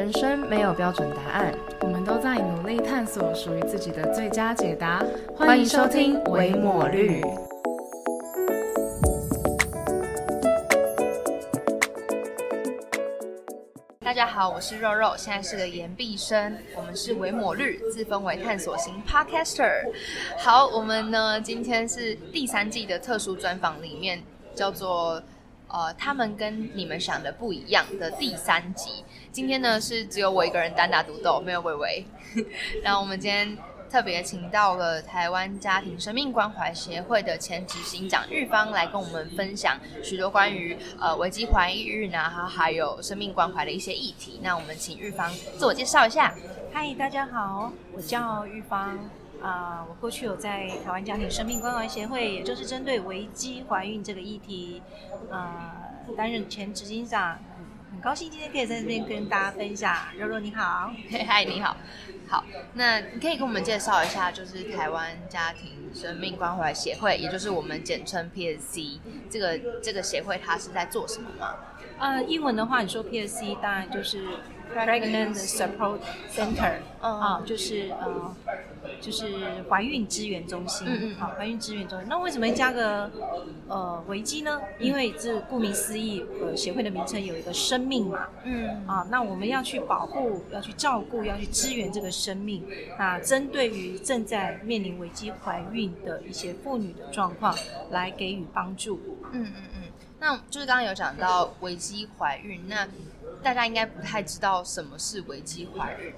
人生没有标准答案，我们都在努力探索属于自己的最佳解答。欢迎收听《维抹绿》。大家好，我是肉肉，现在是个研毕生。我们是维抹绿，自封为探索型 Podcaster。好，我们呢今天是第三季的特殊专访，里面叫做。呃，他们跟你们想的不一样的第三集，今天呢是只有我一个人单打独斗，没有微微。然后我们今天特别请到了台湾家庭生命关怀协会的前执行长玉芳来跟我们分享许多关于呃危机怀孕啊，还还有生命关怀的一些议题。那我们请玉芳自我介绍一下。嗨，大家好，我叫玉芳。啊，我过去有在台湾家庭生命关怀协会，也就是针对危机怀孕这个议题，啊，担任前执行长，很高兴今天可以在这边跟大家分享。柔柔你好，嗨，你好，好，那你可以跟我们介绍一下，就是台湾家庭生命关怀协会，也就是我们简称 PSC 这个这个协会，它是在做什么吗？呃，英文的话，你说 PSC 当然就是 Pregnant Support Center，啊，就是呃。就是怀孕支援中心，嗯嗯，好，怀孕支援中心。那为什么加个呃危机呢？因为这顾名思义，呃，协会的名称有一个生命嘛，嗯，啊，那我们要去保护，要去照顾，要去支援这个生命。那针对于正在面临危机怀孕的一些妇女的状况，来给予帮助。嗯嗯嗯，那就是刚刚有讲到危机怀孕，那。大家应该不太知道什么是危机怀孕。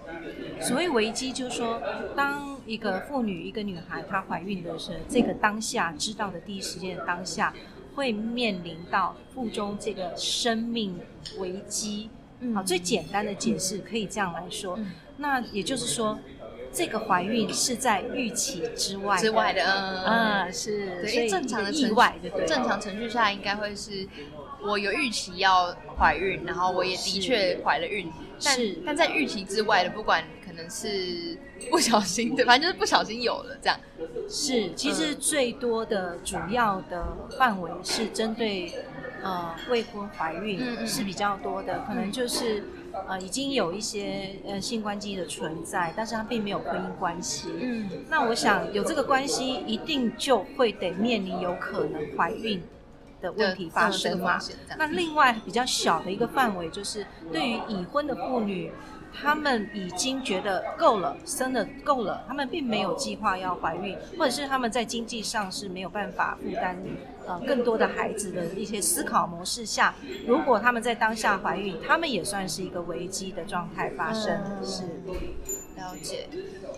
所谓危机，就是说，当一个妇女、一个女孩她怀孕的时候，这个当下知道的第一时间的当下，会面临到腹中这个生命危机。好，最简单的解释可以这样来说。那也就是说，这个怀孕是在预期之外之外的。嗯，是。所以正常的意外，正常程序下应该会是。我有预期要怀孕，然后我也的确怀了孕，但但在预期之外的，不管可能是不小心，对，反正就是不小心有了这样。是，其实最多的主要的范围是针对呃未婚怀孕是比较多的，可能就是呃已经有一些呃性关系的存在，但是它并没有婚姻关系。嗯，那我想有这个关系，一定就会得面临有可能怀孕。的问题发生嘛？那另外比较小的一个范围，就是对于已婚的妇女，她们已经觉得够了，生的够了，她们并没有计划要怀孕，或者是她们在经济上是没有办法负担呃更多的孩子的一些思考模式下，如果她们在当下怀孕，她们也算是一个危机的状态发生，是。了解，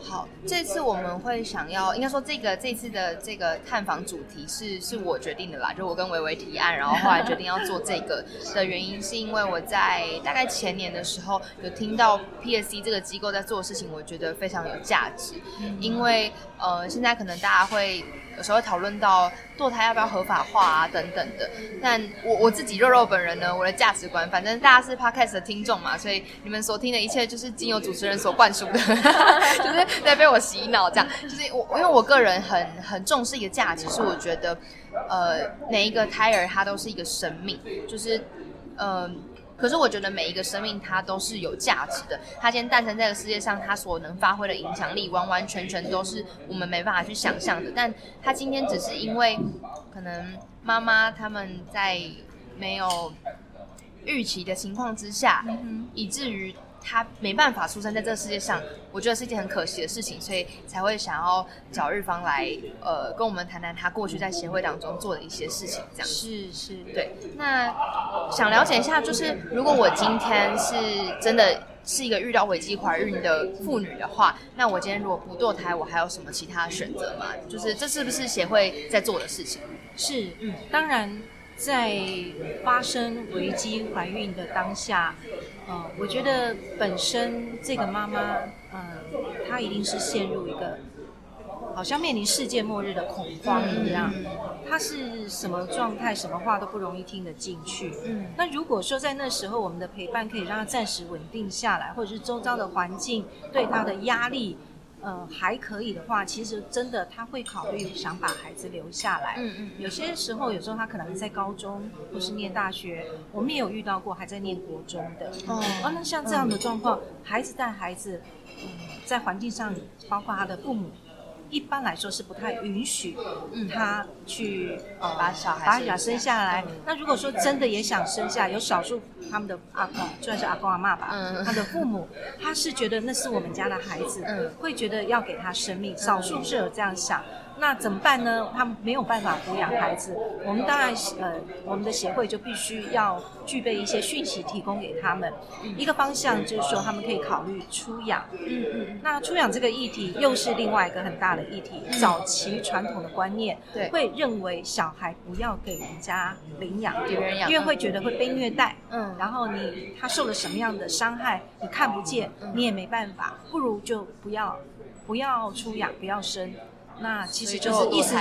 好，这次我们会想要，应该说这个这次的这个探访主题是是我决定的啦，就我跟维维提案，然后后来决定要做这个的原因，是因为我在大概前年的时候有听到 PSC 这个机构在做的事情，我觉得非常有价值，因为呃现在可能大家会。有时候会讨论到堕胎要不要合法化啊等等的，但我我自己肉肉本人呢，我的价值观，反正大家是 podcast 的听众嘛，所以你们所听的一切就是经由主持人所灌输的，就是在被我洗脑这样。就是我因为我个人很很重视一个价值，是我觉得呃每一个胎儿他都是一个生命，就是嗯。可是我觉得每一个生命它都是有价值的。它今天诞生在这个世界上，它所能发挥的影响力完完全全都是我们没办法去想象的。但它今天只是因为可能妈妈他们在没有预期的情况之下，以至于。他没办法出生在这个世界上，我觉得是一件很可惜的事情，所以才会想要找日方来，呃，跟我们谈谈他过去在协会当中做的一些事情，这样是是，对。那想了解一下，就是如果我今天是真的是一个遇到危机怀孕的妇女的话，那我今天如果不堕胎，我还有什么其他选择吗？就是这是不是协会在做的事情？是，嗯，当然。在发生危机怀孕的当下，呃，我觉得本身这个妈妈，嗯，她一定是陷入一个好像面临世界末日的恐慌一样。她是什么状态，什么话都不容易听得进去。嗯，那如果说在那时候我们的陪伴可以让她暂时稳定下来，或者是周遭的环境对她的压力。呃还可以的话，其实真的他会考虑想把孩子留下来。嗯嗯有些时候，有时候他可能还在高中或是念大学，我们也有遇到过还在念国中的。哦哦，那像这样的状况，孩子带孩子，嗯，在环境上，包括他的父母，一般来说是不太允许嗯他去呃把小孩生把小生下来嗯。那如果说真的也想生下，有少数他们的阿公，算是阿公阿妈吧，嗯他的父母，他是觉得那是我们家的孩子，嗯会觉得要给他生命。少数是有这样想。那怎么办呢？他们没有办法抚养孩子，我们当然呃，我们的协会就必须要具备一些讯息提供给他们。一个方向就是说，他们可以考虑出养。嗯嗯那出养这个议题又是另外一个很大的议题。早期传统的观念对会认为小孩不要给人家领养，给人养因为会觉得会被虐待。嗯然后你他受了什么样的伤害，你看不见，嗯你也没办法，不如就不要不要出养，不要生。那其实就是意思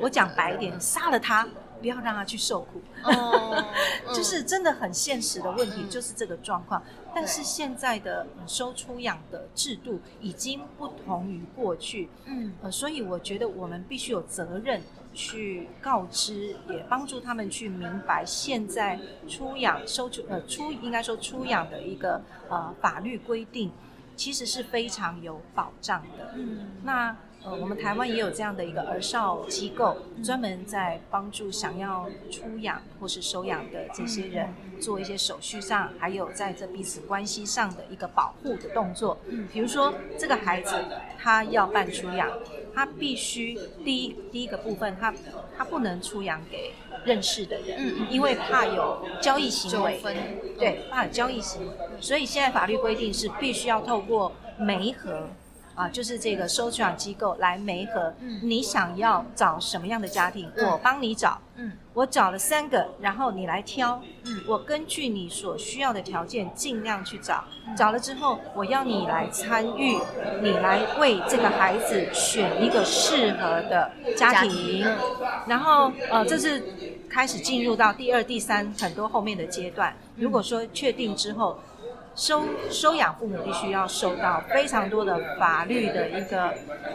我讲白一点，杀了他，不要让他去受苦。哦 就是真的很现实的问题，嗯就是这个状况。但是现在的呃收出养的制度已经不同于过去，嗯呃，所以我觉得我们必须有责任去告知，也帮助他们去明白现在出养收出呃出应该说出养的一个呃法律规定，其实是非常有保障的。嗯那呃，我们台湾也有这样的一个儿少机构，专门在帮助想要出养或是收养的这些人做一些手续上，还有在这彼此关系上的一个保护的动作。嗯比如说这个孩子他要办出养，他必须第一第一个部分，他他不能出养给认识的人，嗯嗯因为怕有交易行为。对，怕有交易行为，所以现在法律规定是必须要透过媒合。啊，就是这个收养机构来媒合，嗯你想要找什么样的家庭，嗯我帮你找。嗯我找了三个，然后你来挑。嗯我根据你所需要的条件，尽量去找。嗯找了之后，我要你来参与，你来为这个孩子选一个适合的家家庭。然后，呃，这是开始进入到第二、第三很多后面的阶段。嗯如果说确定之后，收收养父母必须要受到非常多的法律的一个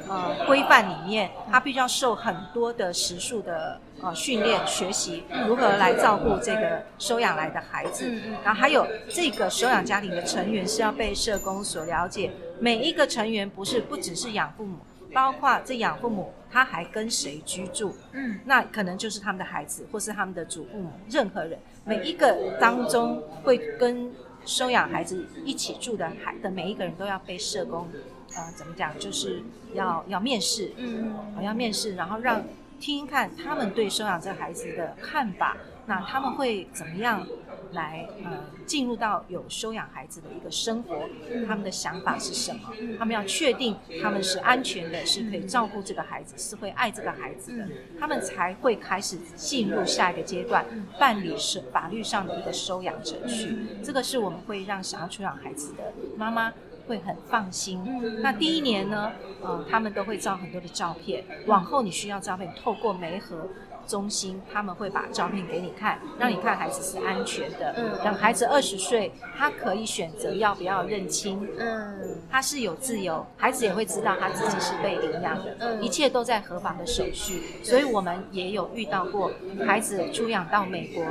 呃规范里面，他必须要受很多的时数的呃训练学习，如何来照顾这个收养来的孩子。然后还有这个收养家庭的成员是要被社工所了解，每一个成员不是不只是养父母，包括这养父母他还跟谁居住，嗯那可能就是他们的孩子，或是他们的祖父母，任何人，每一个当中会跟收养孩子一起住的孩的每一个人都要被社工，呃，怎么讲，就是要要面试，嗯。呃要面试，然后让听听看他们对收养这个孩子的看法，那他们会怎么样来呃进入到有收养孩子的一个生活，他们的想法是什么？他们要确定他们是安全的，是可以照顾这个孩子，是会爱这个孩子的，他们才会开始进入下一个阶段，办理是法律上的一个收养程序。这个是我们会让想要出养孩子的妈妈。会很放心。那第一年呢，呃，他们都会照很多的照片。往后你需要照片，透过媒合中心，他们会把照片给你看，让你看孩子是安全的。嗯等孩子二十岁，他可以选择要不要认亲。嗯他是有自由，孩子也会知道他自己是被领养的，嗯一切都在合法的手续。所以我们也有遇到过孩子出养到美国，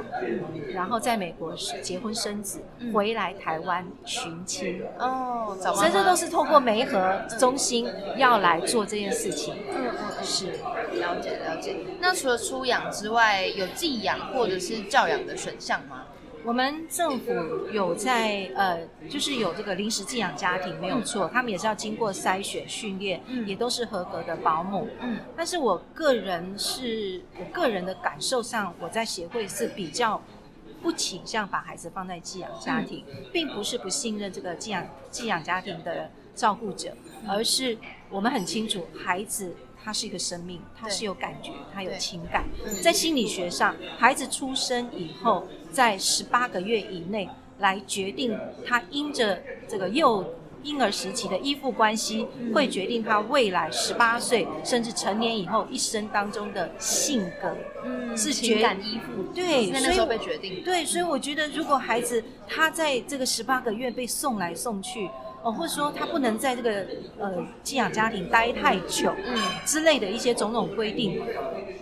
然后在美国结婚生子，回来台湾寻亲。哦，所以这都是透过媒合中心要来做这件事情。嗯是，了解了解。那除了出养之外，有寄养或者是教养的选项吗？我们政府有在呃，就是有这个临时寄养家庭没有错，他们也是要经过筛选训练，嗯也都是合格的保姆。嗯但是我个人是我个人的感受上，我在协会是比较不倾向把孩子放在寄养家庭，并不是不信任这个寄养寄养家庭的照顾者，而是我们很清楚孩子。他是一个生命，它是有感觉，它有情感嗯。在心理学上，孩子出生以后，在十八个月以内来决定他因着这个幼婴儿时期的依附关系，会决定他未来十八岁甚至成年以后一生当中的性格。嗯是情感依附，对，所以在那时候被决定。对，所以我觉得，如果孩子他在这个十八个月被送来送去，哦，或者说他不能在这个呃寄养家庭待太久，嗯之类的一些种种规定，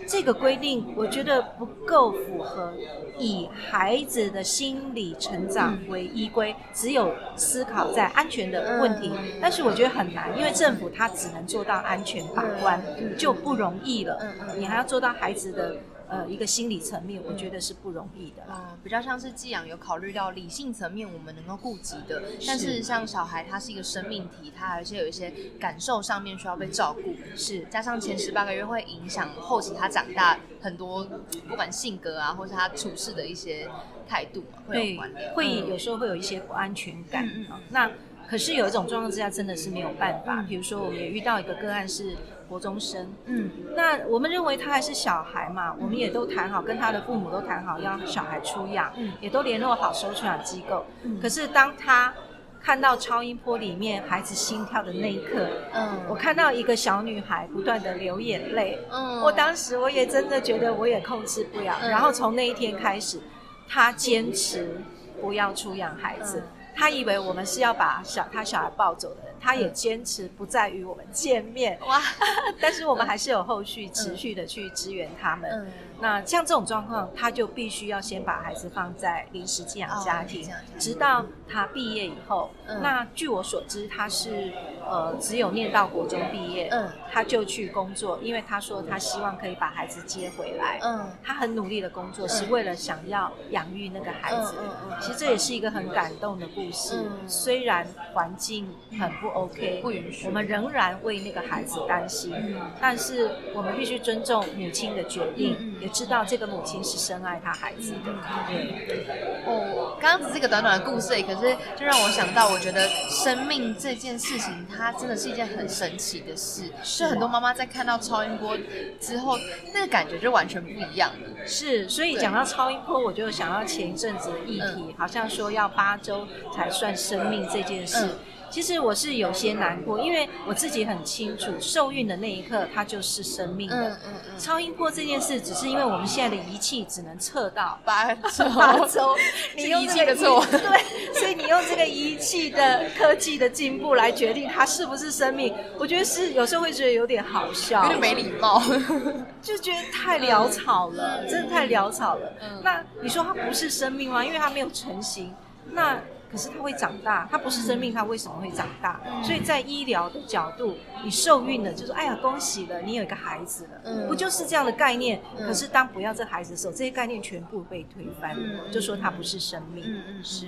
这个规定我觉得不够符合以孩子的心理成长为依归，只有思考在安全的问题，但是我觉得很难，因为政府它只能做到安全把关就不容易了，你还要做到孩子的。呃，一个心理层面，我觉得是不容易的。嗯，比较像是寄养有考虑到理性层面，我们能够顾及的。但是像小孩，他是一个生命体，他而且有一些感受上面需要被照顾。是，加上前十八个月会影响后期他长大很多，不管性格啊，或是他处事的一些态度，会有关联。会有时候会有一些不安全感。嗯嗯。那可是有一种状况之下，真的是没有办法。比如说，我们也遇到一个个案是。国中生，嗯，那我们认为他还是小孩嘛，我们也都谈好，跟他的父母都谈好要小孩出养，嗯，也都联络好收出养机构。嗯，可是当他看到超音波里面孩子心跳的那一刻，嗯，我看到一个小女孩不断的流眼泪，嗯，我当时我也真的觉得我也控制不了，然后从那一天开始，他坚持不要出养孩子。他以为我们是要把小他小孩抱走的人，他也坚持不再与我们见面。哇！但是我们还是有后续持续的去支援他们。那像这种状况，他就必须要先把孩子放在临时寄养家庭，直到他毕业以后。那据我所知，他是呃只有念到国中毕业，嗯，他就去工作，因为他说他希望可以把孩子接回来。嗯，他很努力的工作，是为了想要养育那个孩子。其实这也是一个很感动的故事。虽然环境很不 OK，不允许，我们仍然为那个孩子担心。但是我们必须尊重母亲的决定。也知道这个母亲是深爱她孩子的。对哦，刚刚只是一个短短的故事，可是就让我想到，我觉得生命这件事情，它真的是一件很神奇的事。是很多妈妈在看到超音波之后，那个感觉就完全不一样了。是，所以讲到超音波，我就想到前一阵子的议题，好像说要八周才算生命这件事。其实我是有些难过，因为我自己很清楚，受孕的那一刻它就是生命的。嗯嗯嗯。超音波这件事，只是因为我们现在的仪器只能测到八周，八周。你用仪器的错。对，所以你用这个仪器的科技的进步来决定它是不是生命，我觉得是有时候会觉得有点好笑，有点没礼貌，就觉得太潦草了，真的太潦草了。那你说它不是生命吗？因为它没有成型。那可是它会长大，它不是生命，它为什么会长大？所以在医疗的角度，你受孕了，就说哎呀，恭喜了，你有一个孩子了，不就是这样的概念？可是当不要这孩子的时候，这些概念全部被推翻，就说它不是生命，是。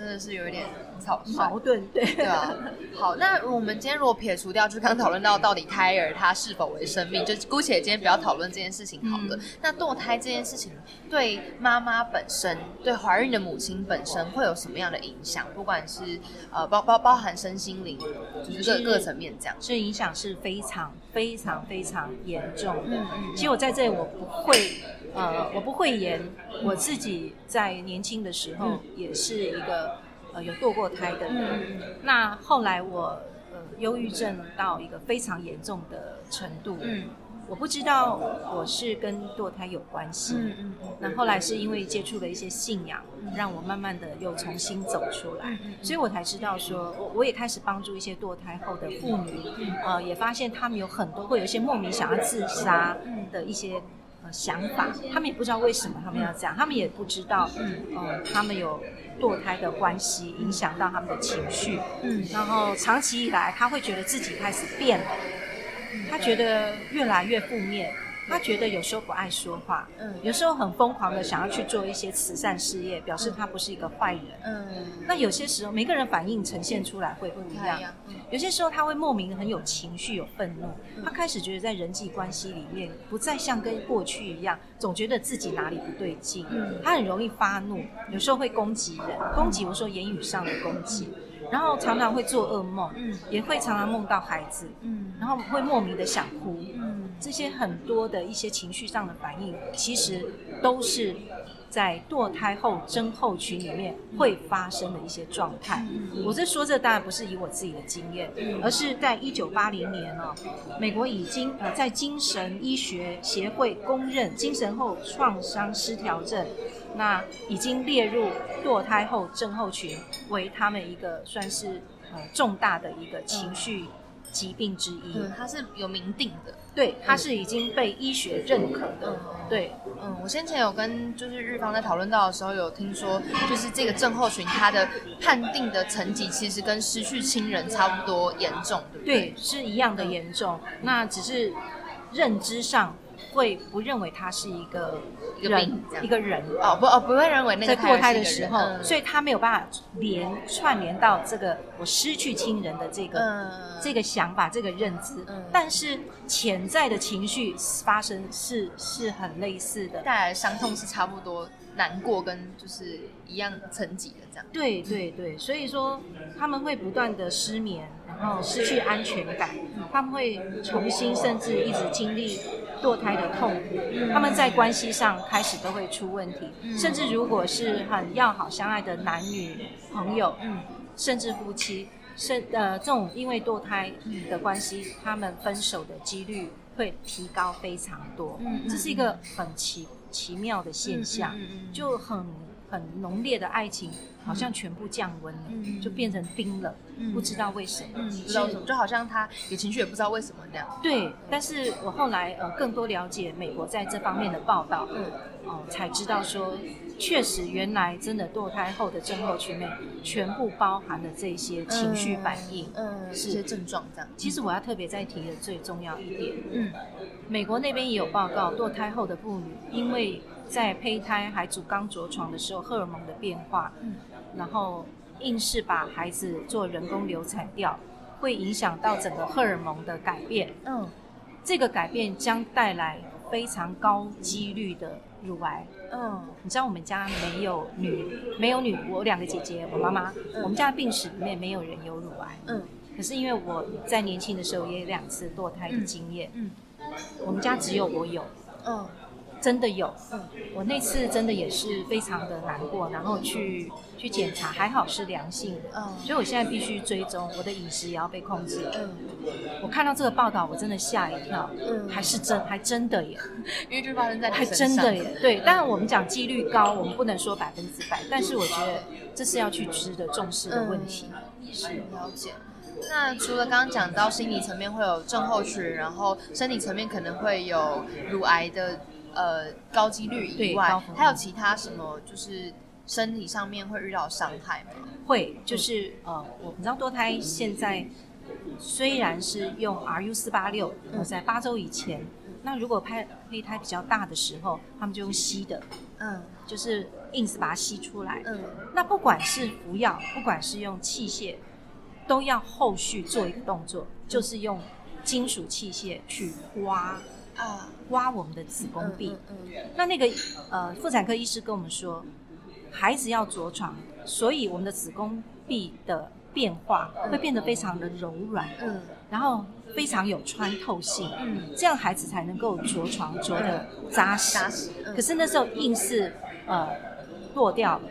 真的是有一点草矛盾，对对啊。好，那我们今天如果撇除掉，就是刚讨论到到底胎儿它是否为生命，就姑且今天不要讨论这件事情好了。那堕胎这件事情对妈妈本身，对怀孕的母亲本身会有什么样的影响？不管是呃包包包含身心灵，就是各各层面这样，这影响是非常非常非常严重。其实我在这里我不会呃我不会言，我自己在年轻的时候也是一个。呃，有堕过胎的人，那后来我呃忧郁症到一个非常严重的程度，嗯，我不知道我是跟堕胎有关系，嗯嗯，那后来是因为接触了一些信仰，让我慢慢的又重新走出来，所以我才知道说，我我也开始帮助一些堕胎后的妇女，呃，也发现他们有很多会有一些莫名想要自杀的一些。呃，想法，他们也不知道为什么他们要这样，他们也不知道，嗯，他们有堕胎的关系影响到他们的情绪，嗯，然后长期以来，他会觉得自己开始变了，他觉得越来越负面。他觉得有时候不爱说话，嗯，有时候很疯狂的想要去做一些慈善事业，表示他不是一个坏人，嗯。那有些时候每个人反应呈现出来会不一样，有些时候他会莫名的很有情绪、有愤怒，他开始觉得在人际关系里面不再像跟过去一样，总觉得自己哪里不对劲，嗯，他很容易发怒，有时候会攻击人，攻击我说言语上的攻击。然后常常会做噩梦，嗯，也会常常梦到孩子，嗯，然后会莫名的想哭，嗯，这些很多的一些情绪上的反应，其实都是在堕胎后症候群里面会发生的一些状态。我这说这当然不是以我自己的经验，而是在一九八零年哦，美国已经呃在精神医学协会公认精神后创伤失调症。那已经列入堕胎后症候群为他们一个算是呃重大的一个情绪疾病之一。嗯，它是有明定的。对，它是已经被医学认可的。对，嗯，我先前有跟就是日方在讨论到的时候，有听说就是这个症候群它的判定的层级其实跟失去亲人差不多严重，对不对？对，是一样的严重。那只是认知上会不认为他是一个一个病这样一个人。哦不哦不会认为那个在堕胎的时候，嗯所以他没有办法连串联到这个我失去亲人的这个、嗯这个想法、这个认知。嗯但是潜在的情绪发生是是很类似的。带来的伤痛是差不多难过跟就是一样层级的这样。对对对，所以说他们会不断的失眠，然后失去安全感，他们会重新甚至一直经历堕胎的痛苦，他们在关系上开始都会出问题，甚至如果是很要好相爱的男女朋友，嗯。甚至夫妻，甚呃这种因为堕胎的关系，他们分手的几率会提高非常多，嗯嗯。这是一个很奇奇妙的现象，就很很浓烈的爱情，好像全部降温了，嗯就变成冰了，嗯不知道为什么。嗯，不知道为什么，就好像他有情绪也不知道为什么那样。对，但是我后来呃更多了解美国在这方面的报道，嗯哦、才知道说，确实原来真的堕胎后的症候群内全部包含了这些情绪反应。嗯，是一些症状这样。其实我要特别再提的最重要一点，嗯美国那边也有报告，堕胎后的妇女因为在胚胎还主刚着床的时候，荷尔蒙的变化，嗯。然后硬是把孩子做人工流产掉，会影响到整个荷尔蒙的改变。嗯。这个改变将带来非常高几率的乳癌。嗯。你知道我们家没有女，没有女，我两个姐姐，我妈妈，我们家的病史里面没有人有乳癌。嗯。可是因为我在年轻的时候也有两次堕胎的经验，嗯。我们家只有我有，嗯真的有。嗯我那次真的也是非常的难过，然后去去检查，还好是良性的。嗯所以我现在必须追踪我的饮食也要被控制。嗯，我看到这个报道，我真的吓一跳，嗯还是真还真的耶，因为就发生在还真的耶。对，当然我们讲几率高，我们不能说百分之百，但是我觉得这是要去值得重视的问题。是了解。那除了刚刚讲到心理层面会有症候群，然后身体层面可能会有乳癌的呃高几率以外还有其他什么就是身体上面会遇到伤害吗？会就是呃，我你知道堕胎现在虽然是用 RU 四八六，嗯。在八周以前，那如果胚胚胎比较大的时候，他们就用吸的，嗯。就是硬是把它吸出来。嗯。那不管是服药，不管是用器械，都要后续做一个动作，就是用金属器械去刮啊，挖我们的子宫壁。嗯嗯那那个呃，妇产科医师跟我们说，孩子要着床，所以我们的子宫壁的变化会变得非常的柔软，嗯然后非常有穿透性，嗯这样孩子才能够着床着的扎实。扎实嗯可是那时候硬是呃落掉了，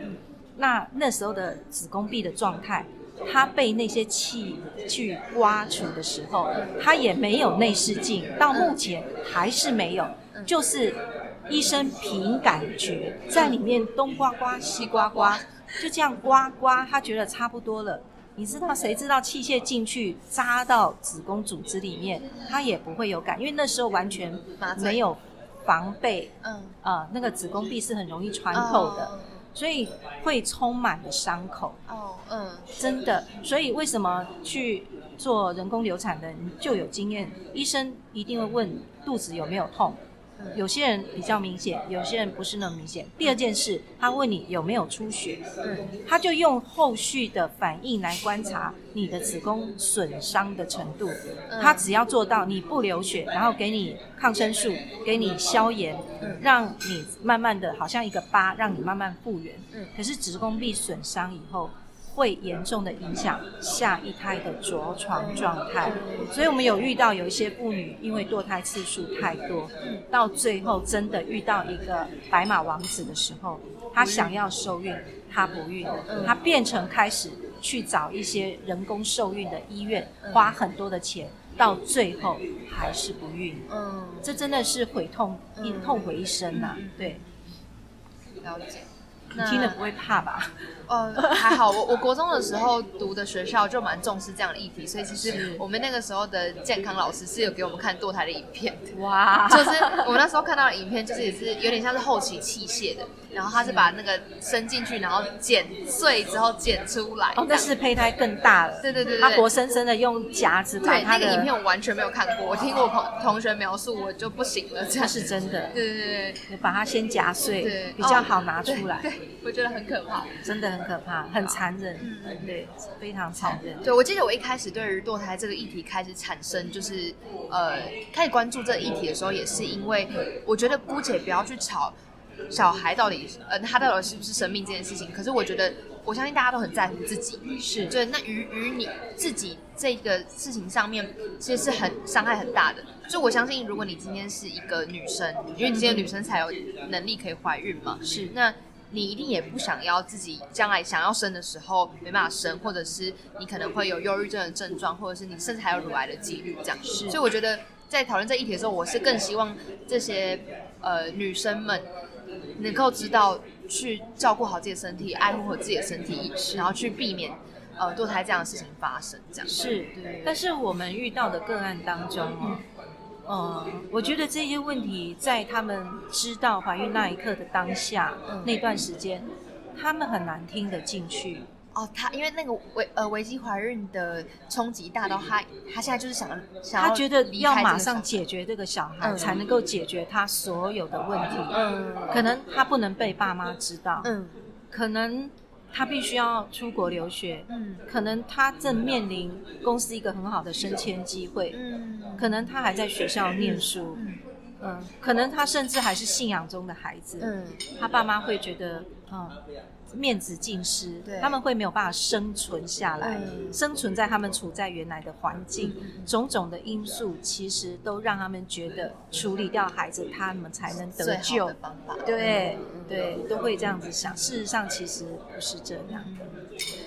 那那时候的子宫壁的状态。它被那些器具刮除的时候，他也没有内视镜，到目前还是没有，就是医生凭感觉在里面东刮刮西刮刮，就这样刮刮，他觉得差不多了。你知道谁知道器械进去扎到子宫组织里面，他也不会有感，因为那时候完全没有防备，嗯。呃，那个子宫壁是很容易穿透的，所以会充满了伤口。哦嗯真的，所以为什么去做人工流产的，你就有经验，医生一定会问肚子有没有痛。有些人比较明显，有些人不是那么明显。第二件事，他问你有没有出血，嗯他就用后续的反应来观察你的子宫损伤的程度。他只要做到你不流血，然后给你抗生素，给你消炎，让你慢慢的好像一个疤，让你慢慢复原。嗯可是子宫壁损伤以后，会严重的影响下一胎的着床状态。所以我们有遇到有一些妇女因为堕胎次数太多，到最后真的遇到一个白马王子的时候，她想要受孕，她不孕，她变成开始去找一些人工受孕的医院，花很多的钱，到最后还是不孕。嗯，这真的是悔痛一嗯痛悔一生呐、对。了解。你听了不会怕吧？呃，还好，我我国中的时候读的学校就蛮重视这样的议题，所以其实我们那个时候的健康老师是有给我们看堕胎的影片。哇，就是我们那时候看到的影片，就是也是有点像是后期器械的，然后他是把那个伸进去，然后剪碎之后剪出来。哦，但是胚胎更大了。对对对，他活生生的用夹子把他的。那个影片我完全没有看过，我听过朋同学描述，我就不行了。这是真的。对对对，你把它先夹碎，对，比较好拿出来。对，我觉得很可怕，真的很可怕，很残忍，嗯对，非常残忍。对，我记得我一开始对于堕胎这个议题开始产生，就是呃，开始关注这个议题的时候，也是因为我觉得姑且不要去吵小孩到底，呃，他到底是不是生命这件事情。可是我觉得，我相信大家都很在乎自己，是对。那于于你自己这个事情上面，其实是很伤害很大的。所以我相信，如果你今天是一个女生，因为你今天女生才有能力可以怀孕嘛，是那。你一定也不想要自己将来想要生的时候没办法生，或者是你可能会有忧郁症的症状，或者是你甚至还有乳癌的几率这样。是，所以我觉得在讨论这议题的时候，我是更希望这些呃女生们能够知道去照顾好自己的身体，爱护好自己的身体，然后去避免呃堕胎这样的事情发生。这样是，但是我们遇到的个案当中哦。呃，我觉得这些问题在他们知道怀孕那一刻的当下，那段时间，他们很难听得进去。哦，他因为那个危呃危机怀孕的冲击大到他，他现在就是想想他觉得要马上解决这个小孩，才能够解决他所有的问题。嗯，可能他不能被爸妈知道。嗯，可能。他必须要出国留学，嗯，可能他正面临公司一个很好的升迁机会，嗯，可能他还在学校念书，嗯，可能他甚至还是信仰中的孩子，嗯，他爸妈会觉得，嗯。面子尽失，他们会没有办法生存下来，生存在他们处在原来的环境，种种的因素其实都让他们觉得处理掉孩子，他们才能得救。对对，都会这样子想。事实上，其实不是这样。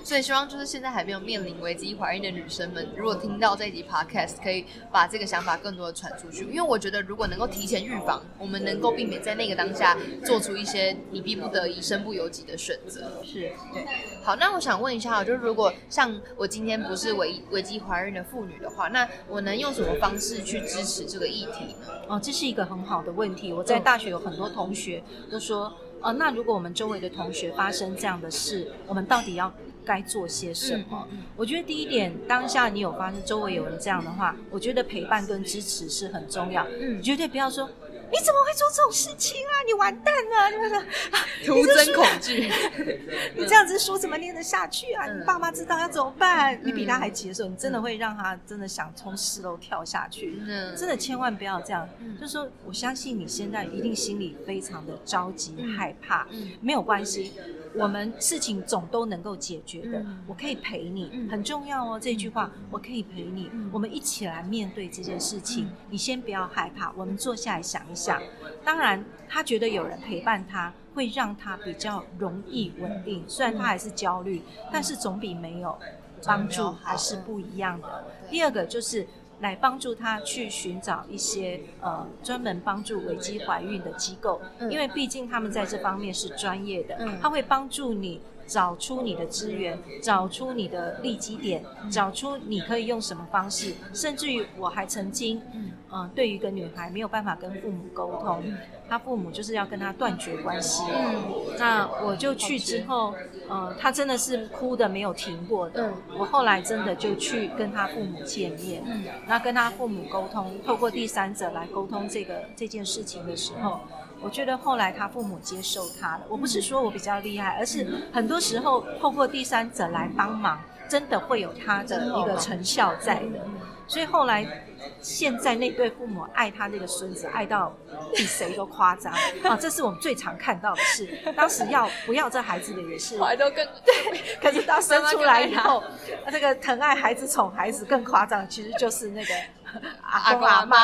所以希望就是现在还没有面临危机怀孕的女生们，如果听到这一集 podcast，可以把这个想法更多的传出去。因为我觉得，如果能够提前预防，我们能够避免在那个当下做出一些你逼不得已、身不由己的选择。是对。好，那我想问一下，就是如果像我今天不是危危机怀孕的妇女的话，那我能用什么方式去支持这个议题呢？哦，这是一个很好的问题。我在大学有很多同学都说，哦，那如果我们周围的同学发生这样的事，我们到底要？该做些什么？我觉得第一点，当下你有发现周围有人这样的话，我觉得陪伴跟支持是很重要。嗯，绝对不要说。你怎么会做这种事情啊？你完蛋了！你说 徒增恐惧，你这样子书怎么念得下去啊？你爸妈知道要怎么办？你比他还急的时候，你真的会让他真的想从四楼跳下去。真的千万不要这样。就是说我相信你现在一定心里非常的着急害怕，没有关系，我们事情总都能够解决的。我可以陪你，很重要哦。这句话，我可以陪你，我们一起来面对这件事情。你先不要害怕，我们坐下来想一想。想，当然，他觉得有人陪伴他，会让他比较容易稳定。虽然他还是焦虑，但是总比没有帮助还是不一样的。第二个就是来帮助他去寻找一些呃专门帮助危机怀孕的机构，因为毕竟他们在这方面是专业的，他会帮助你。找出你的资源，找出你的利基点，找出你可以用什么方式，甚至于我还曾经，嗯，对于一个女孩没有办法跟父母沟通，她父母就是要跟他断绝关系，嗯那我就去之后，呃，他真的是哭的没有停过的，我后来真的就去跟他父母见面，嗯那跟他父母沟通，透过第三者来沟通这个这件事情的时候。我觉得后来他父母接受他了。我不是说我比较厉害，而是很多时候透过第三者来帮忙，真的会有他的一个成效在的。所以后来，现在那对父母爱他那个孙子，爱到比谁都夸张啊！这是我们最常看到的事。当时要不要这孩子的也是，还都更 对。可是到生出来以后，这个疼爱孩子、宠孩子更夸张，其实就是那个 阿公阿妈。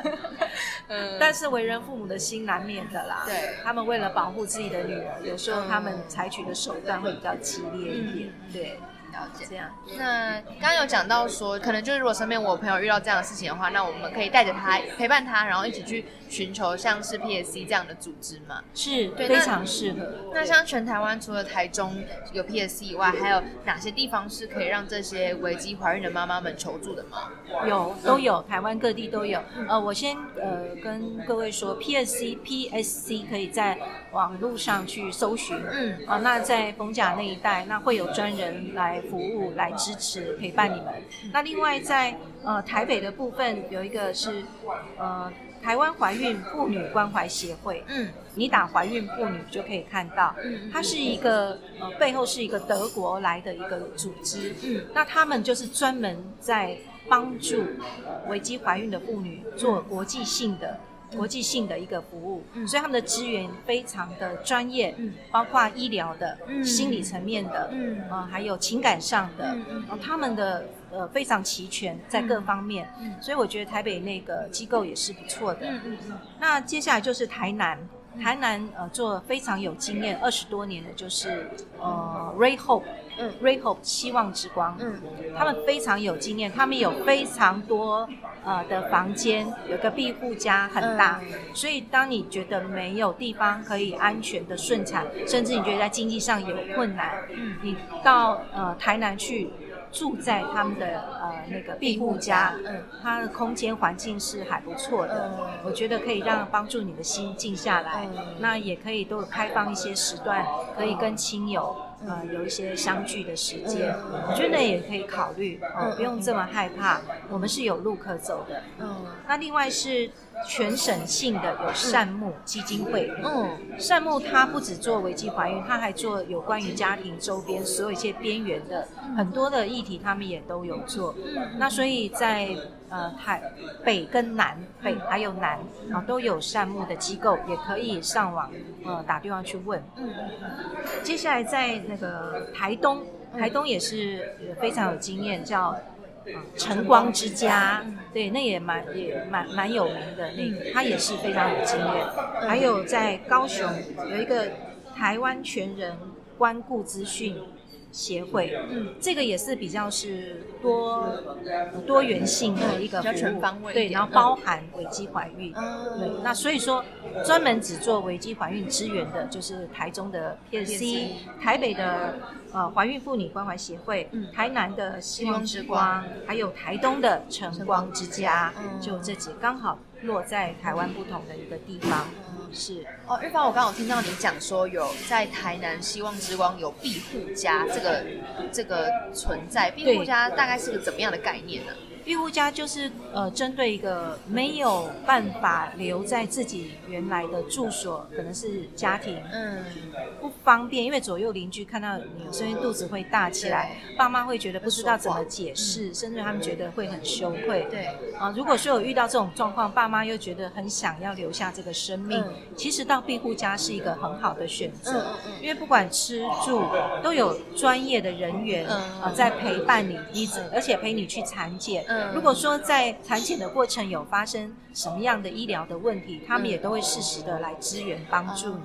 嗯但是为人父母的心难免的啦。对，他们为了保护自己的女儿，有时候他们采取的手段会比较激烈一点。对。了解。这样。那刚刚有讲到说，可能就是如果身边我朋友遇到这样的事情的话，那我们可以带着他陪伴他，然后一起去寻求像是 PSC 这样的组织嘛？是对非常适合。那像全台湾除了台中有 PSC 以外，还有哪些地方是可以让这些危机怀孕的妈妈们求助的吗？有，都有，台湾各地都有。呃，我先呃跟各位说，PSC PSC 可以在网络上去搜寻。嗯，啊，那在逢甲那一带，那会有专人来服务、来支持、陪伴你们。那另外在呃台北的部分，有一个是呃台湾怀孕妇女关怀协会。嗯，你打怀孕妇女就可以看到，嗯它是一个呃背后是一个德国来的一个组织。嗯，那他们就是专门在帮助呃危机怀孕的妇女做国际性的。国际性的一个服务，嗯。所以他们的资源非常的专业，嗯。包括医疗的、嗯。心理层面的，嗯。呃，还有情感上的，嗯嗯。呃他们的呃非常齐全在各方面，嗯。所以我觉得台北那个机构也是不错的。嗯嗯嗯。那接下来就是台南，台南呃做非常有经验二十多年的，就是呃 Ray Hope，嗯。Ray Hope 希望之光，嗯。他们非常有经验，他们有非常多呃的房间，有个庇护家很大，嗯。所以当你觉得没有地方可以安全的顺产，甚至你觉得在经济上有困难，嗯。你到呃台南去住在他们的呃那个庇护家，嗯。它的空间环境是还不错的，嗯。我觉得可以让帮助你的心静下来，嗯。那也可以都有开放一些时段，可以跟亲友。呃，有一些相聚的时间，嗯。我觉得也可以考虑，哦嗯不用这么害怕，我们是有路可走的。嗯。那另外是全省性的有善牧基金会，嗯。善牧它不只做危机怀孕，它还做有关于家庭周边所有一些边缘的很多的议题，他们也都有做。那所以在呃台北跟南北还有南啊都有善牧的机构，也可以上网呃打电话去问。嗯。接下来在那个台东，台东也是呃非常有经验，叫呃晨光之家，对，那也蛮也蛮蛮有名的，那他也是非常有经验。还有在高雄有一个台湾全人关顾资讯协会，嗯。这个也是比较是多呃多元性的一个服务，比较全方位对，然后包含危机怀孕，对嗯，那所以说，专门只做危机怀孕支援的，就是台中的 PSC，台北的呃怀孕妇女关怀协会，嗯。台南的希望之希望之光，还有台东的晨光之家，嗯。就这几刚好落在台湾不同的一个地方，是哦，日芳，我刚有听到你讲说有在台南希望之光有庇护家这个这个存在，庇护家大概是个怎么样的概念呢？庇护家就是呃，针对一个没有办法留在自己原来的住所，可能是家庭嗯，不方便，因为左右邻居看到你有时候肚子会大起来，爸妈会觉得不知道怎么解释，甚至他们觉得会很羞愧。对，啊，如果说有遇到这种状况，爸妈又觉得很想要留下这个生命，嗯其实到庇护家是一个很好的选择，因为不管吃住都有专业的人员嗯啊在陪伴你，你只而且陪你去产检。嗯如果说在产检的过程有发生什么样的医疗的问题，他们也都会适时的来支援帮助你。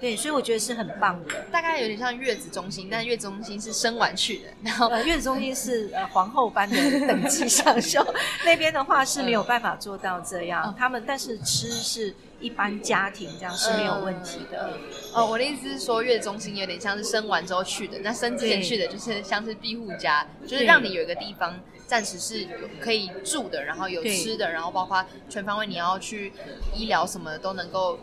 对，所以我觉得是很棒的。大概有点像月子中心，但月子中心是生完去的，然后呃，月子中心是呃皇后般的等级享受，那边的话是没有办法做到这样。嗯他们但是吃是一般家庭这样是没有问题的。哦，我的意思是说，月子中心有点像是生完之后去的，那生之前去的就是像是庇护家，就是让你有一个地方暂时是可以住的，然后有吃的，然后包括全方位你要去医疗什么的都能够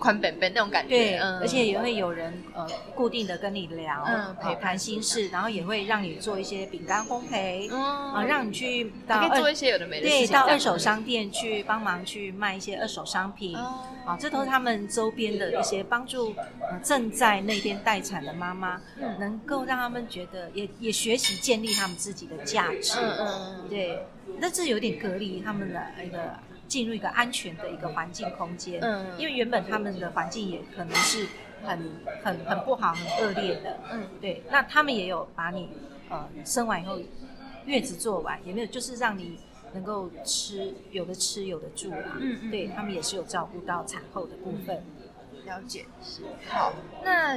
宽本本那种感觉。对，嗯而且也会有人呃固定的跟你聊，嗯陪伴呃谈心事，然后也会让你做一些饼干烘焙，嗯啊，让你去到你可以做一些有的没的事对到二手商店去帮忙去卖一些二手商品。哦啊，这都是他们周边的一些帮助，呃，正在那边待产的妈妈，嗯能够让他们觉得也也学习建立他们自己的价值。嗯对，那这有点隔离他们的一个进入一个安全的一个环境空间。嗯因为原本他们的环境也可能是很很很不好、很恶劣的。嗯对，那他们也有把你呃生完以后月子做完，也没有就是让你能够吃有的吃有的住啊。嗯嗯对他们也是有照顾到产后的部分。了解是，好，那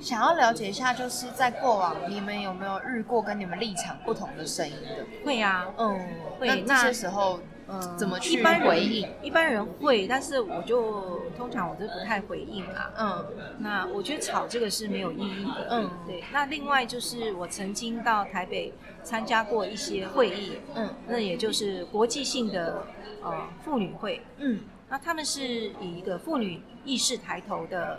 想要了解一下，就是在过往你们有没有遇过跟你们立场不同的声音的？会啊，嗯，会那这那些时候，嗯怎么去一般人回应？一般人会，但是我就通常我就不太回应啦。嗯那我觉得吵这个是没有意义的。嗯对。那另外就是我曾经到台北参加过一些会议，嗯那也就是国际性的呃妇女会。嗯那他们是以一个妇女意识抬头的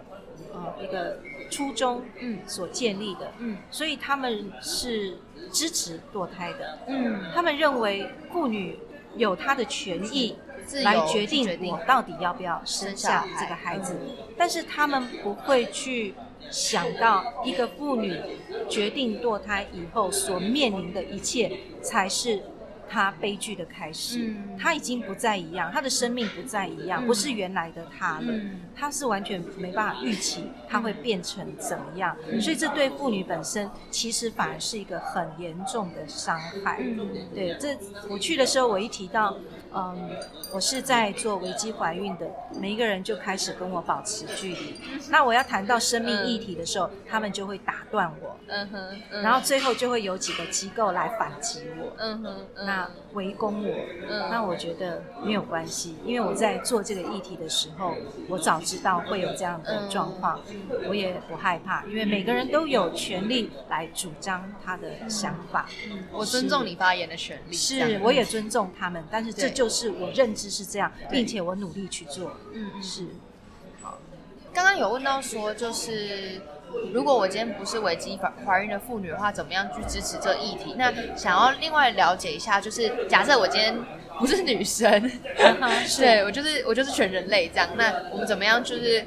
呃一个初衷嗯所建立的，嗯所以他们是支持堕胎的。嗯，他们认为妇女有他的权益来决定我到底要不要生下这个孩子，但是他们不会去想到一个妇女决定堕胎以后所面临的一切才是。她悲剧的开始，嗯。她已经不再一样，他的生命不再一样，嗯。不是原来的他了。嗯。她是完全没办法预期他会变成怎么样，嗯。所以这对妇女本身其实反而是一个很严重的伤害。嗯。对，这我去的时候，我一提到，嗯，我是在做危机怀孕的，每一个人就开始跟我保持距离。那我要谈到生命议题的时候，他们就会打断我，嗯哼，嗯。然后最后就会有几个机构来反击我。嗯哼，嗯那围攻我，嗯。那我觉得没有关系，因为我在做这个议题的时候，我早知道会有这样的状况，我也不害怕，因为每个人都有权利来主张他的想法。我尊重你发言的权利，是，我也尊重他们，但是这就是我认知是这样，并且我努力去做。嗯。是。好，刚刚有问到说，就是如果我今天不是危机怀怀孕的妇女的话，怎么样去支持这个议题？那想要另外了解一下，就是假设我今天不是女生，对我就是我就是全人类这样，那我们怎么样就是？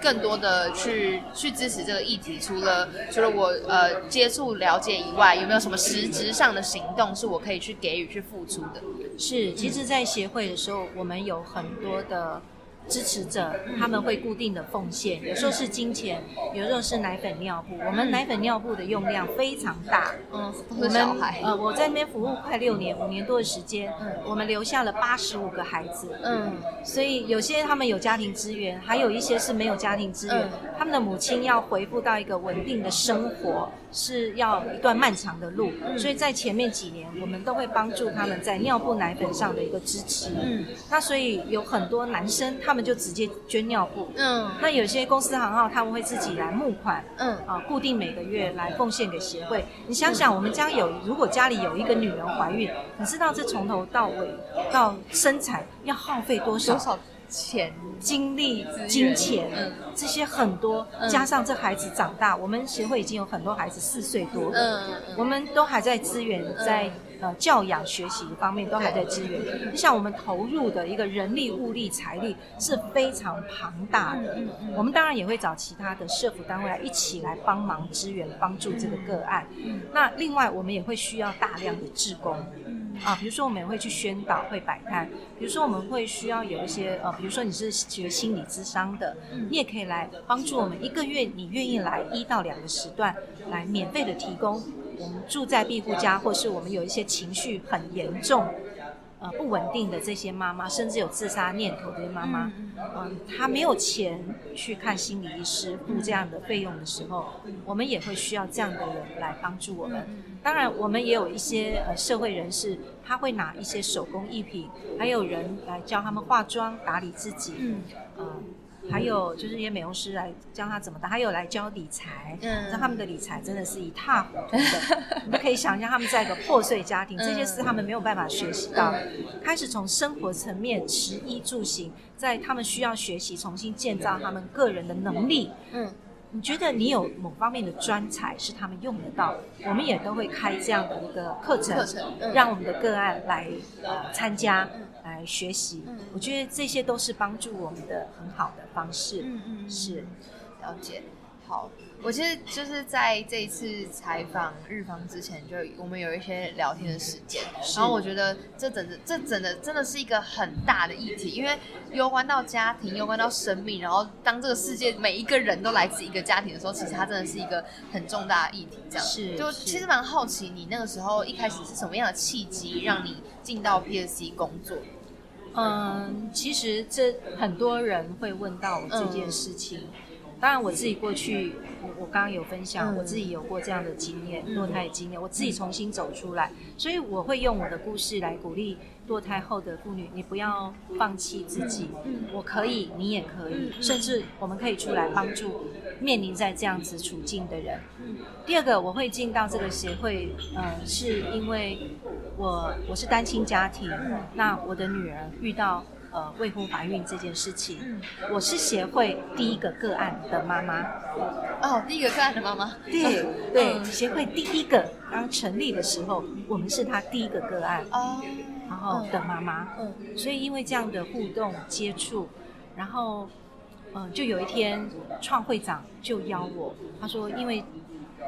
更多的去去支持这个议题，除了除了我呃接触了解以外，有没有什么实质上的行动是我可以去给予去付出的？是，其实，在协会的时候，我们有很多的支持者，他们会固定的奉献，有时候是金钱，有时候是奶粉尿布。我们奶粉尿布的用量非常大，嗯，我们呃，我在那边服务快六年，五年多的时间，嗯我们留下了八十五个孩子。嗯所以有些他们有家庭资源，还有一些是没有家庭资源。嗯他们的母亲要回复到一个稳定的生活，是要一段漫长的路。嗯所以在前面几年，我们都会帮助他们在尿布、奶粉上的一个支持。嗯那所以有很多男生，他们就直接捐尿布。嗯那有些公司行号他们会自己来募款，嗯啊，固定每个月来奉献给协会。你想想，我们家有如果家里有一个女人怀孕，你知道这从头到尾到生产要耗费多少多少钱？精力金钱，嗯这些很多，嗯加上这孩子长大，我们协会已经有很多孩子四岁多了，我们都还在资源在。呃，教养学习方面都还在支援。你想，我们投入的一个人力、物力、财力是非常庞大的。我们当然也会找其他的社福单位来一起来帮忙支援、帮助这个个案。嗯那另外，我们也会需要大量的志工。啊，比如说我们也会去宣导，会摆摊。比如说我们会需要有一些呃，比如说你是学心理咨商的，你也可以来帮助我们。一个月你愿意来一到两个时段，来免费的提供我们住在庇护家，或是我们有一些情绪很严重。呃，不稳定的这些妈妈，甚至有自杀念头的妈妈，嗯，她没有钱去看心理医师付这样的费用的时候，我们也会需要这样的人来帮助我们。当然，我们也有一些呃社会人士，他会拿一些手工艺品，还有人来教他们化妆、打理自己，嗯。呃，还有就是一些美容师来教他怎么打，还有来教理财，嗯。那他们的理财真的是一塌糊涂的，你们可以想象他们在一个破碎家庭，这些是他们没有办法学习到，开始从生活层面食衣住行，在他们需要学习重新建造他们个人的能力，嗯你觉得你有某方面的专才是他们用得到，我们也都会开这样的一个课程，课程嗯让我们的个案来呃参加、来学习。嗯我觉得这些都是帮助我们的很好的方式。嗯嗯，是，了解。好，我其实就是在这一次采访日方之前，就我们有一些聊天的时间，然后我觉得这整的这整的真的是一个很大的议题，因为攸关到家庭，攸关到生命，然后当这个世界每一个人都来自一个家庭的时候，其实它真的是一个很重大的议题。这样是就其实蛮好奇，你那个时候一开始是什么样的契机让你进到 PSC 工作？嗯，其实这很多人会问到我这件事情。当然，我自己过去，我我刚刚有分享，我自己有过这样的经验，堕胎的经验，我自己重新走出来，所以我会用我的故事来鼓励堕胎后的妇女，你不要放弃自己，我可以，你也可以，甚至我们可以出来帮助面临在这样子处境的人。第二个，我会进到这个协会，呃，是因为我我是单亲家庭，那我的女儿遇到。呃，未婚怀孕这件事情，我是协会第一个个案的妈妈。哦，第一个个案的妈妈。对对，协会第一个刚成立的时候，我们是他第一个个案。哦。然后的妈妈。嗯。所以因为这样的互动接触，然后，嗯，就有一天创会长就邀我，他说因为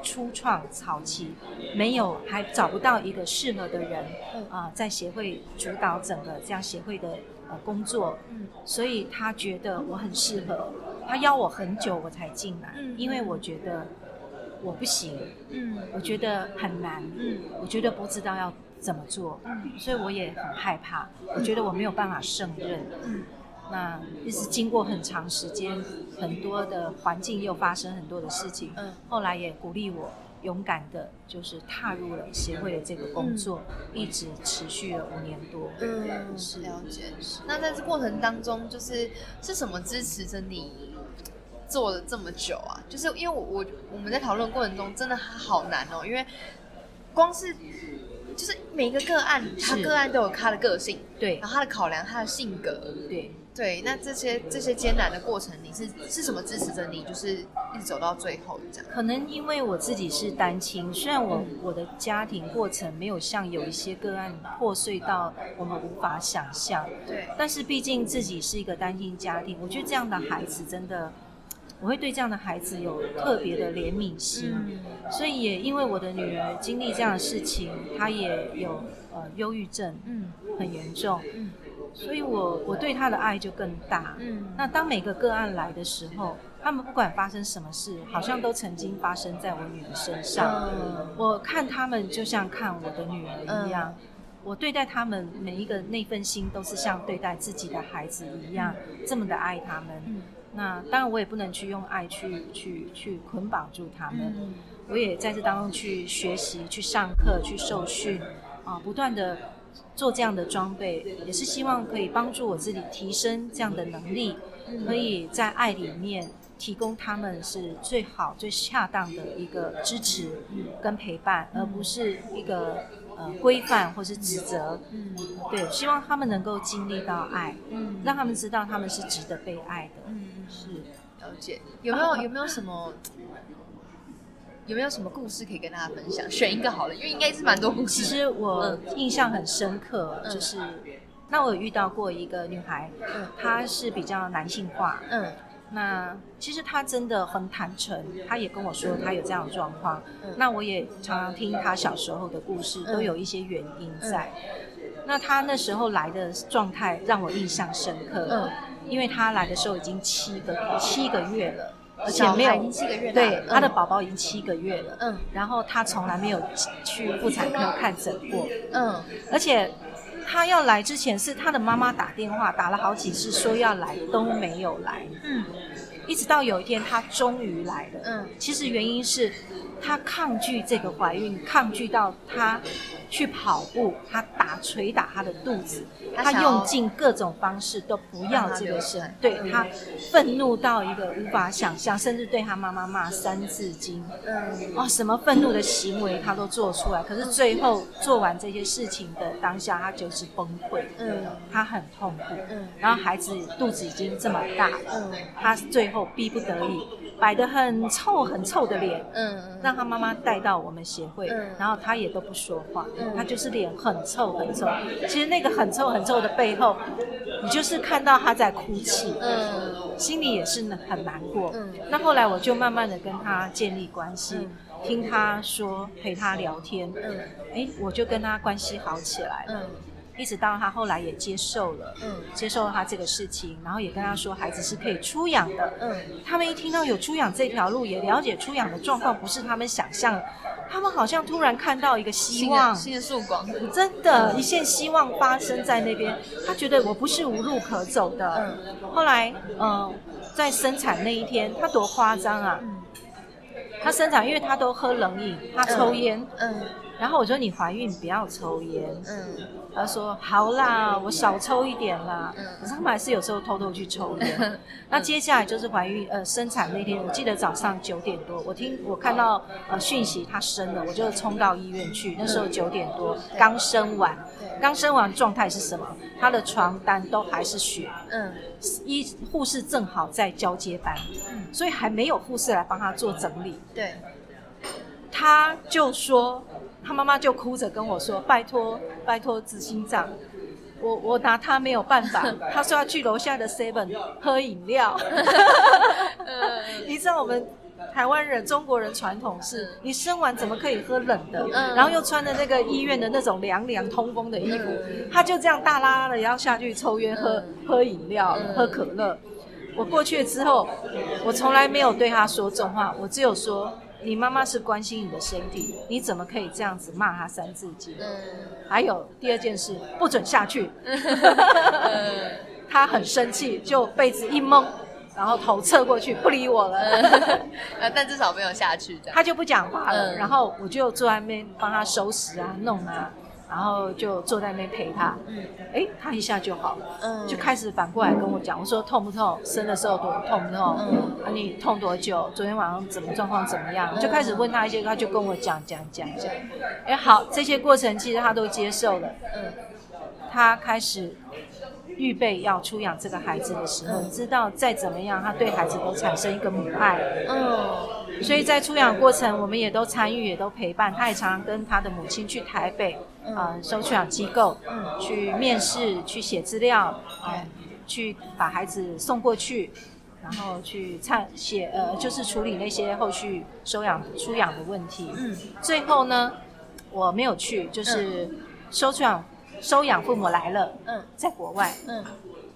初创早期没有还找不到一个适合的人，啊，在协会主导整个这样协会的。呃，工作，嗯，所以他觉得我很适合，他邀我很久我才进来，嗯，因为我觉得我不行，嗯，我觉得很难，嗯，我觉得不知道要怎么做，嗯，所以我也很害怕，我觉得我没有办法胜任，嗯，那一直经过很长时间，很多的环境又发生很多的事情，嗯，后来也鼓励我。勇敢的，就是踏入了协会的这个工作，一直持续了五年多。嗯，是了解。那在这过程当中，就是是什么支持着你做了这么久啊？就是因为我我我们在讨论过程中，真的好难哦，因为光是就是每一个个案，他个案都有他的个性，对，然后他的考量，他的性格，对。对，那这些这些艰难的过程，你是是什么支持着你，就是一直走到最后这样？可能因为我自己是单亲，虽然我我的家庭过程没有像有一些个案破碎到我们无法想象，对，但是毕竟自己是一个单亲家庭，我觉得这样的孩子真的，我会对这样的孩子有特别的怜悯心，所以也因为我的女儿经历这样的事情，她也有呃忧郁症，嗯，很严重，嗯。所以，我我对他的爱就更大。嗯，那当每个个案来的时候，他们不管发生什么事，好像都曾经发生在我女儿身上。嗯我看他们就像看我的女儿一样，我对待他们每一个那份心，都是像对待自己的孩子一样，这么的爱他们。那当然，我也不能去用爱去去去捆绑住他们。我也在这当中去学习、去上课、去受训，啊，不断的。做这样的装备，也是希望可以帮助我自己提升这样的能力，可以在爱里面提供他们是最好、最恰当的一个支持跟陪伴，而不是一个呃规范或是指责。嗯，对，希望他们能够经历到爱，嗯，让他们知道他们是值得被爱的。嗯，是了解。有没有有没有什么？有没有什么故事可以跟大家分享？选一个好了，因为应该是蛮多故事。其实我印象很深刻，就是那我有遇到过一个女孩，她是比较男性化。嗯，那其实她真的很坦诚，她也跟我说她有这样的状况。那我也常常听她小时候的故事，都有一些原因在。那她那时候来的状态让我印象深刻，嗯，因为她来的时候已经七个七个月了。而且没有对他的宝宝已经七个月了，嗯，然后他从来没有去妇产科看诊过，嗯，而且他要来之前是他的妈妈打电话打了好几次说要来都没有来，嗯，一直到有一天她终于来了，嗯，其实原因是她抗拒这个怀孕，抗拒到她。去跑步，她打捶打她的肚子，她用尽各种方式都不要这个生，对她愤怒到一个无法想象，甚至对她妈妈骂三字经，嗯，哦，什么愤怒的行为她都做出来，可是最后做完这些事情的当下，她就是崩溃，嗯，她很痛苦，嗯，然后孩子肚子已经这么大，嗯，她最后逼不得已。摆的很臭很臭的脸，嗯，让他妈妈带到我们协会，然后他也都不说话，他就是脸很臭很臭。其实那个很臭很臭的背后，你就是看到他在哭泣，嗯，心里也是很难过。嗯，那后来我就慢慢的跟他建立关系，听他说，陪他聊天，嗯，哎，我就跟他关系好起来了。一直到他后来也接受了，嗯接受了他这个事情，然后也跟他说孩子是可以出养的。嗯他们一听到有出养这条路，也了解出养的状况不是他们想象的，他们好像突然看到一个希望的，新的曙光，真的，一线希望发生在那边。他觉得我不是无路可走的。嗯后来，嗯、在生产那一天，他多夸张啊！他生产，因为他都喝冷饮，他抽烟。嗯然后我说你怀孕不要抽烟。嗯他说好啦，我少抽一点啦。嗯可是他们还是有时候偷偷去抽烟。那接下来就是怀孕呃生产那天，我记得早上九点多，我听我看到呃讯息她生了，我就冲到医院去。那时候九点多刚生完，刚生完状态是什么？她的床单都还是血，嗯医护士正好在交接班，所以还没有护士来帮她做整理。对，他就说，他妈妈就哭着跟我说：“ 拜托，拜托执行长，我我拿他没有办法。”他说要去楼下的 Seven 喝饮料。你知道我们台湾人、中国人传统是，你生完怎么可以喝冷的？嗯然后又穿的那个医院的那种凉凉通风的衣服，他就这样大拉拉的要下去抽烟、喝喝饮料、喝可乐。我过去之后，我从来没有对他说重话，我只有说。你妈妈是关心你的身体，你怎么可以这样子骂她三字经？嗯还有第二件事，不准下去。他很生气，就被子一蒙，然后头侧过去，不理我了。呃，但至少没有下去这样。他就不讲话了，嗯然后我就坐在那边帮他收拾啊、弄啊，然后就坐在那边陪他。嗯哎，他一下就好了，嗯就开始反过来跟我讲，我说痛不痛？生的时候多痛不痛？嗯啊，你痛多久？昨天晚上怎么状况怎么样？就开始问他一些，他就跟我讲讲讲讲。哎，好，这些过程其实他都接受了。嗯他开始预备要出养这个孩子的时候，知道再怎么样，他对孩子都产生一个母爱。嗯所以在出养过程，我们也都参与，也都陪伴。他也常常跟他的母亲去台北，呃，收出养机构，嗯。去面试，去写资料，呃，去把孩子送过去，然后去参写，呃，就是处理那些后续收养出养的问题。嗯。最后呢，我没有去，就是收养收养父母来了，嗯。在国外，嗯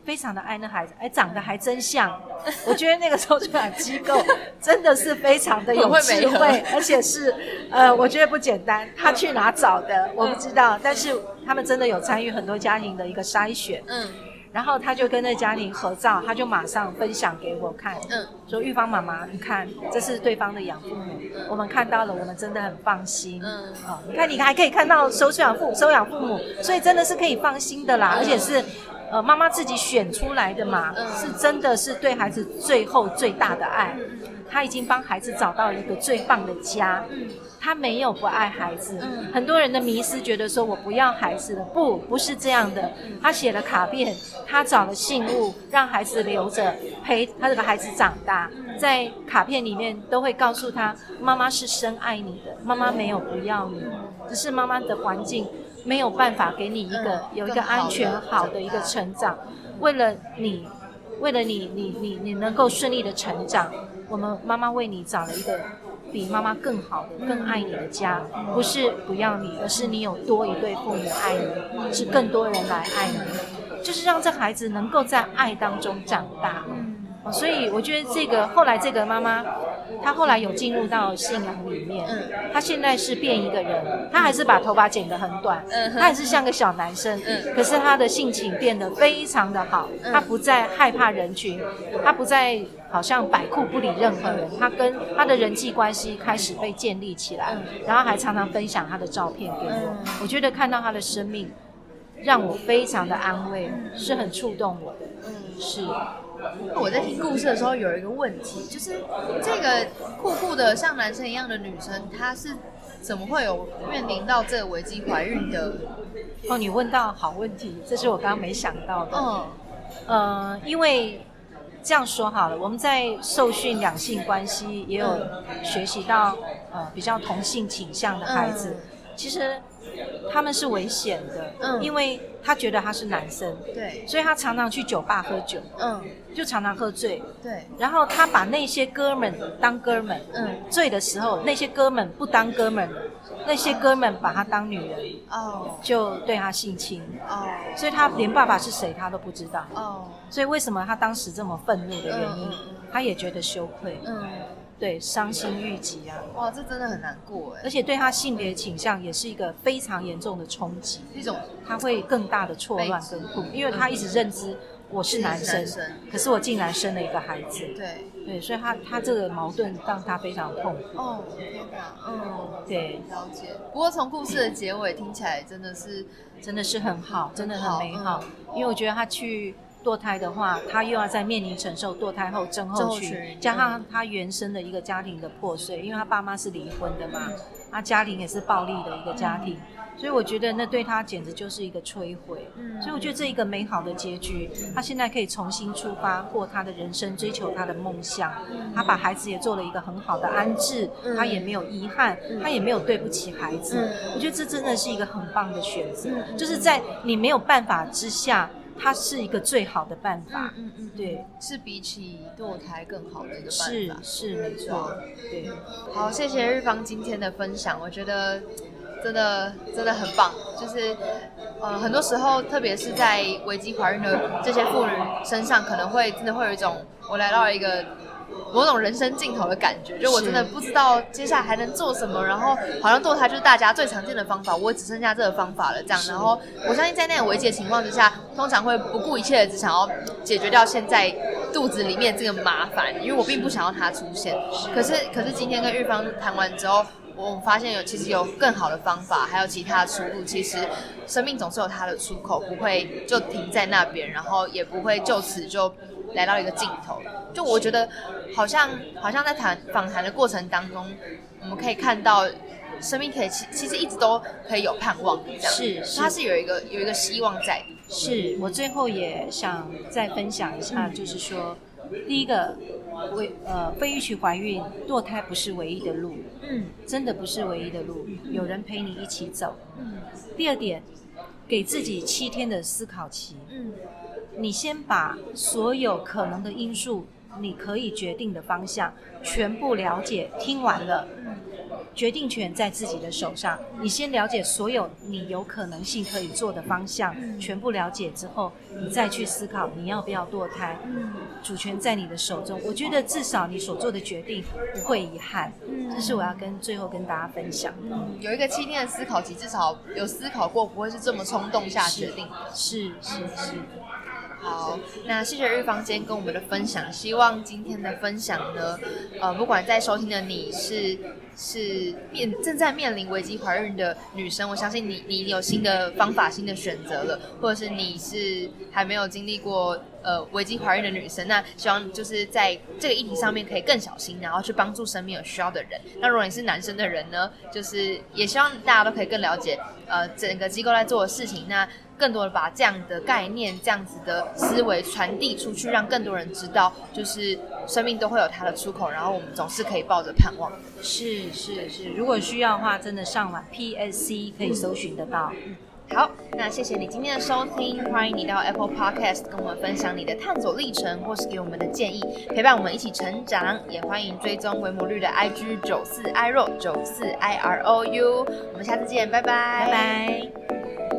非常的爱那孩子，哎，长得还真像。我觉得那个收出养机构 真的是非常的有智慧，而且是呃，我觉得不简单。他去哪找的我不知道，但是他们真的有参与很多家庭的一个筛选。嗯然后他就跟那家庭合照，他就马上分享给我看，嗯说玉芳妈妈，你看这是对方的养父母，我们看到了，我们真的很放心。嗯哦，你看你还可以看到收养父收养父母，所以真的是可以放心的啦，而且是。呃，妈妈自己选出来的嘛，嗯是真的是对孩子最后最大的爱。他已经帮孩子找到一个最棒的家，他没有不爱孩子。嗯很多人的迷失觉得说我不要孩子了，不，不是这样的。他写了卡片，他找了信物，让孩子留着，陪他这个孩子长大。在卡片里面都会告诉他，妈妈是深爱你的，妈妈没有不要你，只是妈妈的环境没有办法给你一个嗯有一个安全好的一个成长。为了你，为了你，你你你能够顺利的成长，我们妈妈为你找了一个比妈妈更好的、更爱你的家，不是不要你，而是你有多一对父母爱你，是更多人来爱你，就是让这孩子能够在爱当中长大。哦所以我觉得这个后来这个妈妈，她后来有进入到信仰里面，嗯她现在是变一个人，她还是把头发剪得很短，嗯她还是像个小男生，嗯可是她的性情变得非常的好，嗯她不再害怕人群，她不再好像百酷不理任何人，她跟她的人际关系开始被建立起来，然后还常常分享她的照片给我嗯，我觉得看到她的生命。让我非常的安慰，是很触动我的，嗯是。我在听故事的时候有一个问题，就是这个酷酷的像男生一样的女生，她是怎么会有面临到这个危机怀孕的？哦，你问到好问题，这是我刚刚没想到的。嗯呃，因为这样说好了，我们在受训两性关系也有学习到呃比较同性倾向的孩子，其实他们是危险的，嗯。因为他觉得他是男生，对，所以他常常去酒吧喝酒，嗯，就常常喝醉，对，然后他把那些哥们当哥们，嗯，醉的时候那些哥们不当哥们，那些哥们把他当女人，哦，就对他性侵，哦，所以他连爸爸是谁他都不知道。哦，所以为什么他当时这么愤怒的原因他也觉得羞愧，嗯，对，伤心欲极啊，哇，这真的很难过哎而，且对他性别倾向也是一个非常严重的冲击，一种他会更大的错乱跟痛，因为他一直认知我是男生男生，可是我竟然生了一个孩子，对，对，所以他他这个矛盾让他非常痛苦，哦，天哪，嗯，对，了解。不过从故事的结尾听起来真的是，真的是很好，真的很美好，因为我觉得他去。堕胎的话，他又要再面临承受堕胎后症候群，加上他原生的一个家庭的破碎，因为他爸妈是离婚的嘛，他家庭也是暴力的一个家庭，所以我觉得那对他简直就是一个摧毁。嗯。所以我觉得这一个美好的结局，他现在可以重新出发，过他的人生，追求他的梦想。他把孩子也做了一个很好的安置，嗯。他也没有遗憾，他也没有对不起孩子。嗯。我觉得这真的是一个很棒的选择，就是在你没有办法之下，它是一个最好的办法。嗯嗯，对，是比起堕胎更好的一个办是法。是没错，对，好，谢谢日方今天的分享，我觉得真的真的很棒。就是呃，很多时候，特别是在危机怀孕的这些妇女身上，可能会真的会有一种我来到了一个。某种人生尽头的感觉，就我真的不知道接下来还能做什么，然后好像堕胎就是大家最常见的方法，我只剩下这个方法了，这样。然后我相信在那种危机的情况之下，通常会不顾一切的只想要解决掉现在肚子里面这个麻烦，因为我并不想要它出现。可是，可是今天跟玉芳谈完之后，我发现有其实有更好的方法，还有其他的出路。其实生命总是有它的出口，不会就停在那边，然后也不会就此就来到一个尽头。就我觉得，好像好像在谈访谈的过程当中，我们可以看到。生命可以其其实一直都可以有盼望的，这样是是它是有一个有一个希望在的。是我最后也想再分享一下，就是说，第一个，为呃非预期怀孕堕胎不是唯一的路，嗯真的不是唯一的路，有人陪你一起走。嗯第二点，给自己七天的思考期，嗯你先把所有可能的因素，你可以决定的方向全部了解，听完了。决定权在自己的手上，你先了解所有你有可能性可以做的方向，全部了解之后，你再去思考你要不要堕胎。主权在你的手中，我觉得至少你所做的决定不会遗憾。这是我要跟最后跟大家分享的。有一个七天的思考期，至少有思考过，不会是这么冲动下决定的。是是是，好，那谢谢日方今天跟我们的分享，希望今天的分享呢，呃，不管在收听的你是是面正在面临危机怀孕的女生，我相信你你有新的方法、新的选择了，或者是你是还没有经历过呃危机怀孕的女生，那希望就是在这个议题上面可以更小心，然后去帮助身边有需要的人。那如果你是男生的人呢，就是也希望大家都可以更了解呃整个机构在做的事情，那。更多的把这样的概念、这样子的思维传递出去，让更多人知道，就是生命都会有它的出口，然后我们总是可以抱着盼望。是是是，如果需要的话，真的上网 PSC 可以搜寻得到。好，那谢谢你今天的收听，欢迎你到 Apple Podcast 跟我们分享你的探索历程，或是给我们的建议，陪伴我们一起成长。也欢迎追踪维摩绿的 IG 九四 i r o 九四 i r o u。我们下次见，拜拜，拜拜。